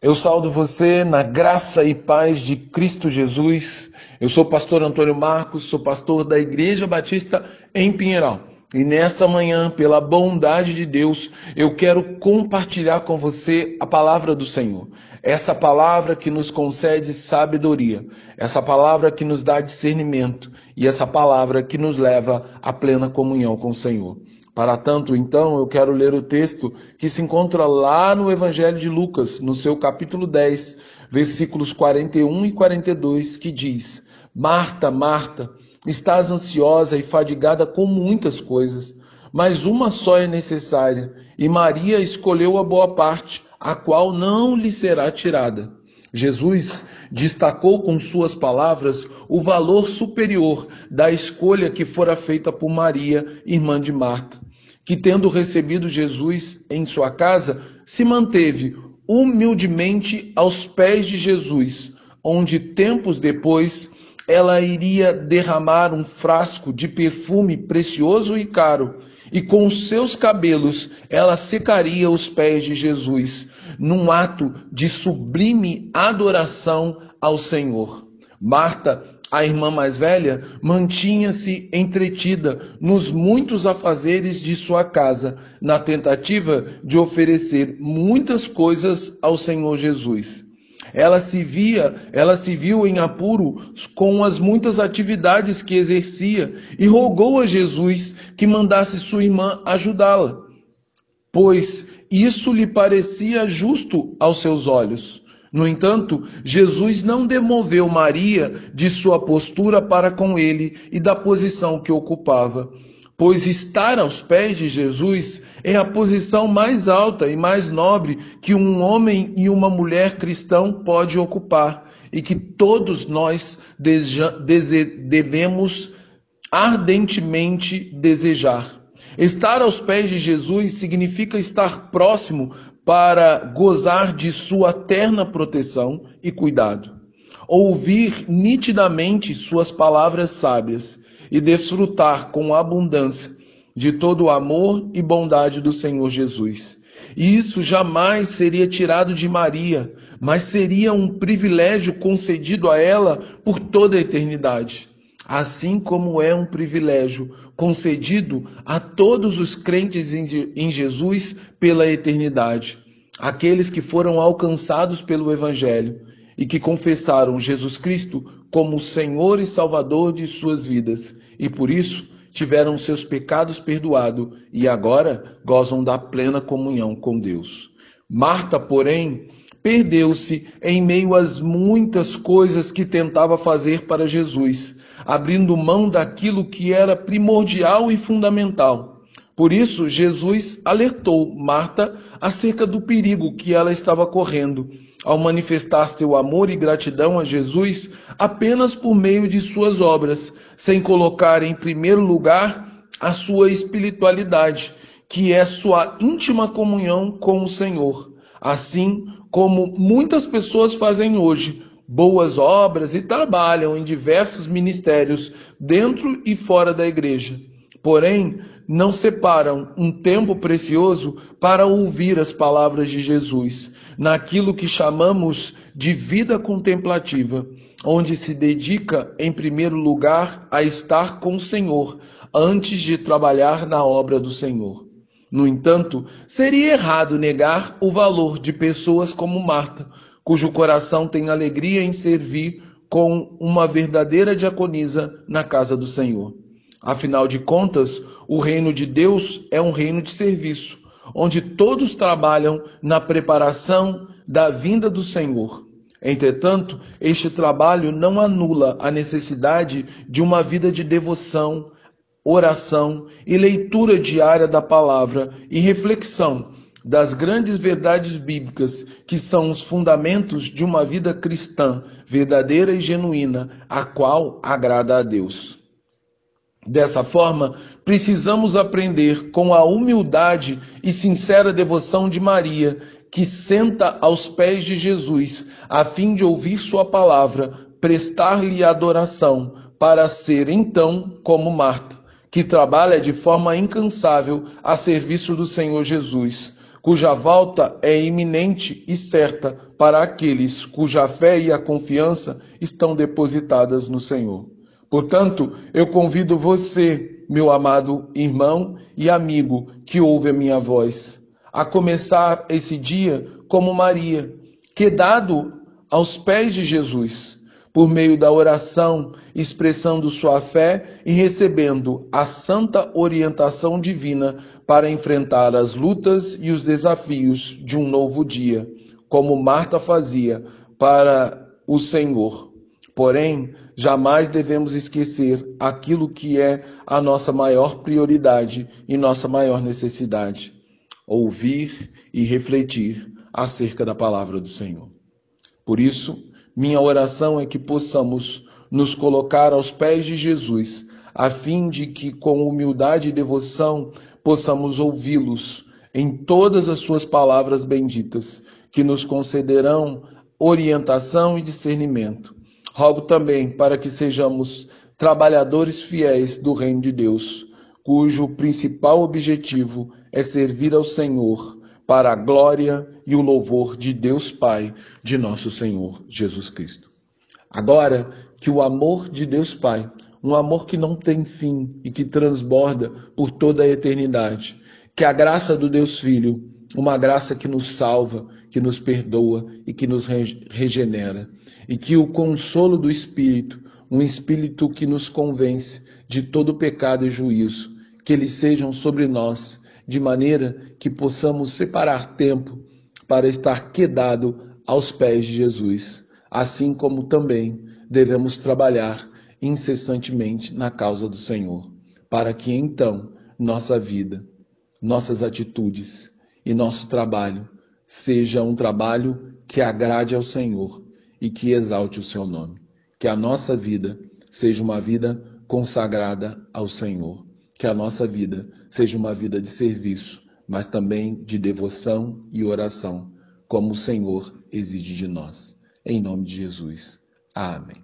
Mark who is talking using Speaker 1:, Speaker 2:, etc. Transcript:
Speaker 1: Eu saldo você na graça e paz de Cristo Jesus. Eu sou o pastor Antônio Marcos, sou pastor da Igreja Batista em Pinheiral. E nessa manhã, pela bondade de Deus, eu quero compartilhar com você a palavra do Senhor. Essa palavra que nos concede sabedoria, essa palavra que nos dá discernimento e essa palavra que nos leva à plena comunhão com o Senhor. Para tanto, então, eu quero ler o texto que se encontra lá no Evangelho de Lucas, no seu capítulo 10, versículos 41 e 42, que diz: Marta, Marta, estás ansiosa e fadigada com muitas coisas, mas uma só é necessária, e Maria escolheu a boa parte, a qual não lhe será tirada. Jesus destacou com suas palavras o valor superior da escolha que fora feita por Maria, irmã de Marta que, tendo recebido Jesus em sua casa, se manteve humildemente aos pés de Jesus, onde tempos depois ela iria derramar um frasco de perfume precioso e caro, e com seus cabelos ela secaria os pés de Jesus, num ato de sublime adoração ao Senhor. Marta a irmã mais velha mantinha-se entretida nos muitos afazeres de sua casa, na tentativa de oferecer muitas coisas ao Senhor Jesus. Ela se via, ela se viu em apuro com as muitas atividades que exercia e rogou a Jesus que mandasse sua irmã ajudá-la, pois isso lhe parecia justo aos seus olhos. No entanto, Jesus não demoveu Maria de sua postura para com ele e da posição que ocupava, pois estar aos pés de Jesus é a posição mais alta e mais nobre que um homem e uma mulher cristão pode ocupar e que todos nós devemos ardentemente desejar. Estar aos pés de Jesus significa estar próximo para gozar de sua terna proteção e cuidado, ouvir nitidamente suas palavras sábias e desfrutar com abundância de todo o amor e bondade do Senhor Jesus. Isso jamais seria tirado de Maria, mas seria um privilégio concedido a ela por toda a eternidade, assim como é um privilégio concedido a todos os crentes em Jesus pela eternidade, aqueles que foram alcançados pelo Evangelho e que confessaram Jesus Cristo como Senhor e Salvador de suas vidas e por isso tiveram seus pecados perdoados e agora gozam da plena comunhão com Deus. Marta, porém, perdeu-se em meio às muitas coisas que tentava fazer para Jesus abrindo mão daquilo que era primordial e fundamental. Por isso, Jesus alertou Marta acerca do perigo que ela estava correndo ao manifestar seu amor e gratidão a Jesus apenas por meio de suas obras, sem colocar em primeiro lugar a sua espiritualidade, que é sua íntima comunhão com o Senhor. Assim como muitas pessoas fazem hoje, boas obras e trabalham em diversos ministérios dentro e fora da igreja. Porém, não separam um tempo precioso para ouvir as palavras de Jesus, naquilo que chamamos de vida contemplativa, onde se dedica em primeiro lugar a estar com o Senhor antes de trabalhar na obra do Senhor. No entanto, seria errado negar o valor de pessoas como Marta, cujo coração tem alegria em servir com uma verdadeira diaconisa na casa do Senhor. Afinal de contas, o reino de Deus é um reino de serviço, onde todos trabalham na preparação da vinda do Senhor. Entretanto, este trabalho não anula a necessidade de uma vida de devoção, oração e leitura diária da palavra e reflexão das grandes verdades bíblicas que são os fundamentos de uma vida cristã verdadeira e genuína, a qual agrada a Deus. Dessa forma, precisamos aprender com a humildade e sincera devoção de Maria, que senta aos pés de Jesus, a fim de ouvir Sua palavra, prestar-lhe adoração, para ser então como Marta, que trabalha de forma incansável a serviço do Senhor Jesus cuja volta é iminente e certa para aqueles cuja fé e a confiança estão depositadas no Senhor. Portanto, eu convido você, meu amado irmão e amigo que ouve a minha voz, a começar esse dia como Maria, quedado aos pés de Jesus, por meio da oração, expressando sua fé e recebendo a santa orientação divina para enfrentar as lutas e os desafios de um novo dia, como Marta fazia para o Senhor. Porém, jamais devemos esquecer aquilo que é a nossa maior prioridade e nossa maior necessidade: ouvir e refletir acerca da palavra do Senhor. Por isso, minha oração é que possamos nos colocar aos pés de Jesus, a fim de que, com humildade e devoção, possamos ouvi-los em todas as suas palavras benditas, que nos concederão orientação e discernimento. Rogo também para que sejamos trabalhadores fiéis do Reino de Deus, cujo principal objetivo é servir ao Senhor para a glória e o louvor de Deus Pai, de nosso Senhor Jesus Cristo. Agora que o amor de Deus Pai, um amor que não tem fim e que transborda por toda a eternidade, que a graça do Deus Filho, uma graça que nos salva, que nos perdoa e que nos regenera, e que o consolo do Espírito, um Espírito que nos convence de todo pecado e juízo, que eles sejam sobre nós de maneira que possamos separar tempo para estar quedado aos pés de Jesus, assim como também devemos trabalhar incessantemente na causa do Senhor, para que então nossa vida, nossas atitudes e nosso trabalho seja um trabalho que agrade ao Senhor e que exalte o seu nome. Que a nossa vida seja uma vida consagrada ao Senhor. Que a nossa vida seja uma vida de serviço, mas também de devoção e oração, como o Senhor exige de nós. Em nome de Jesus. Amém.